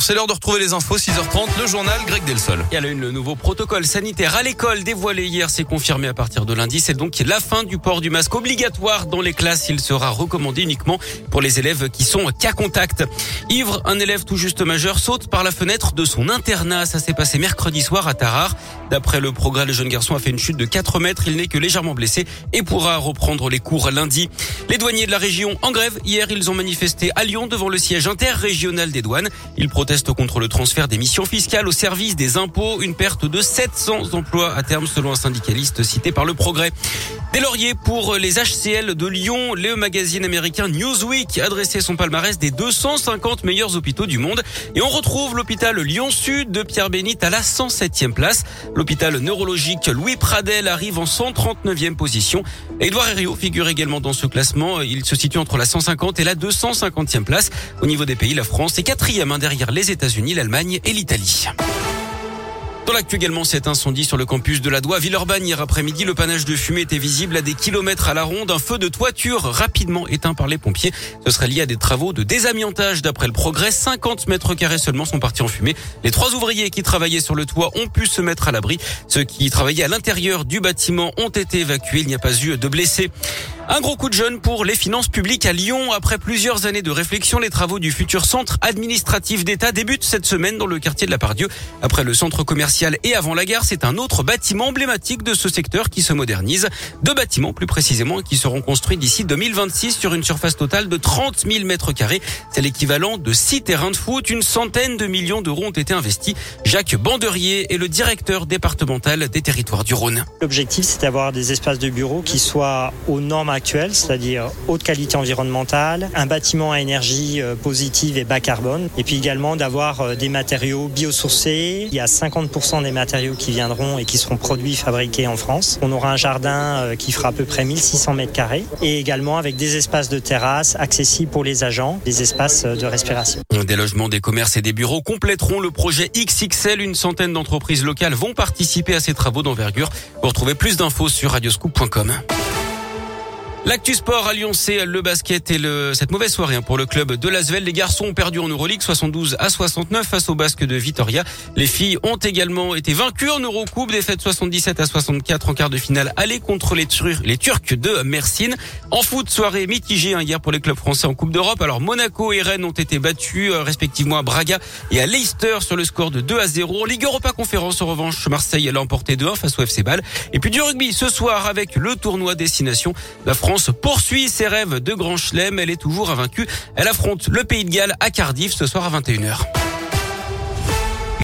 C'est l'heure de retrouver les infos, 6h30, le journal Greg Delsol. Et à la une, le nouveau protocole sanitaire à l'école dévoilé hier, c'est confirmé à partir de lundi. C'est donc la fin du port du masque obligatoire dans les classes. Il sera recommandé uniquement pour les élèves qui sont cas contact. Ivre, un élève tout juste majeur, saute par la fenêtre de son internat. Ça s'est passé mercredi soir à Tarare. D'après le progrès, le jeune garçon a fait une chute de 4 mètres. Il n'est que légèrement blessé et pourra reprendre les cours lundi. Les douaniers de la région en grève. Hier, ils ont manifesté à Lyon devant le siège interrégional des douanes. Ils proteste contre le transfert des missions fiscales au service des impôts, une perte de 700 emplois à terme selon un syndicaliste cité par le Progrès. Des lauriers pour les HCL de Lyon. Le magazine américain Newsweek a dressé son palmarès des 250 meilleurs hôpitaux du monde. Et on retrouve l'hôpital Lyon-Sud de Pierre Bénite à la 107e place. L'hôpital neurologique Louis Pradel arrive en 139e position. Edouard Herriot figure également dans ce classement. Il se situe entre la 150 et la 250e place. Au niveau des pays, la France est quatrième hein, les États-Unis, l'Allemagne et l'Italie. Dans l'actu également, cet incendie sur le campus de la Doua, Villeurbanne. Hier après-midi, le panache de fumée était visible à des kilomètres à la ronde. Un feu de toiture rapidement éteint par les pompiers. Ce serait lié à des travaux de désamiantage. D'après le progrès, 50 mètres carrés seulement sont partis en fumée. Les trois ouvriers qui travaillaient sur le toit ont pu se mettre à l'abri. Ceux qui travaillaient à l'intérieur du bâtiment ont été évacués. Il n'y a pas eu de blessés. Un gros coup de jeune pour les finances publiques à Lyon. Après plusieurs années de réflexion, les travaux du futur centre administratif d'État débutent cette semaine dans le quartier de la Pardieu. Après le centre commercial et avant la gare, c'est un autre bâtiment emblématique de ce secteur qui se modernise. Deux bâtiments plus précisément qui seront construits d'ici 2026 sur une surface totale de 30 000 mètres carrés. C'est l'équivalent de six terrains de foot. Une centaine de millions d'euros ont été investis. Jacques Banderier est le directeur départemental des territoires du Rhône. L'objectif, c'est d'avoir des espaces de bureaux qui soient aux normes actuelle, c'est-à-dire haute qualité environnementale, un bâtiment à énergie euh, positive et bas carbone, et puis également d'avoir euh, des matériaux biosourcés. Il y a 50% des matériaux qui viendront et qui seront produits, fabriqués en France. On aura un jardin euh, qui fera à peu près 1600 mètres carrés, et également avec des espaces de terrasse accessibles pour les agents, des espaces de respiration. Des logements, des commerces et des bureaux compléteront le projet XXL. Une centaine d'entreprises locales vont participer à ces travaux d'envergure. Vous retrouvez plus d'infos sur radioscoop.com. L'actu sport à Lyon, c'est le basket et le, cette mauvaise soirée hein, pour le club de Lasvel. Les garçons ont perdu en Euroleague 72 à 69 face au basque de Vitoria. Les filles ont également été vaincues en Eurocoupe, défaite 77 à 64 en quart de finale aller contre les, les Turcs de Mersin. En foot, soirée mitigée hein, hier pour les clubs français en Coupe d'Europe. Alors Monaco et Rennes ont été battus euh, respectivement à Braga et à Leicester sur le score de 2 à 0. En Ligue Europa Conférence, en revanche, Marseille a emporté 2-1 face au FC Bâle. Et puis du rugby ce soir avec le tournoi destination. La France France poursuit ses rêves de grand chelem. Elle est toujours invaincue. Elle affronte le Pays de Galles à Cardiff ce soir à 21h.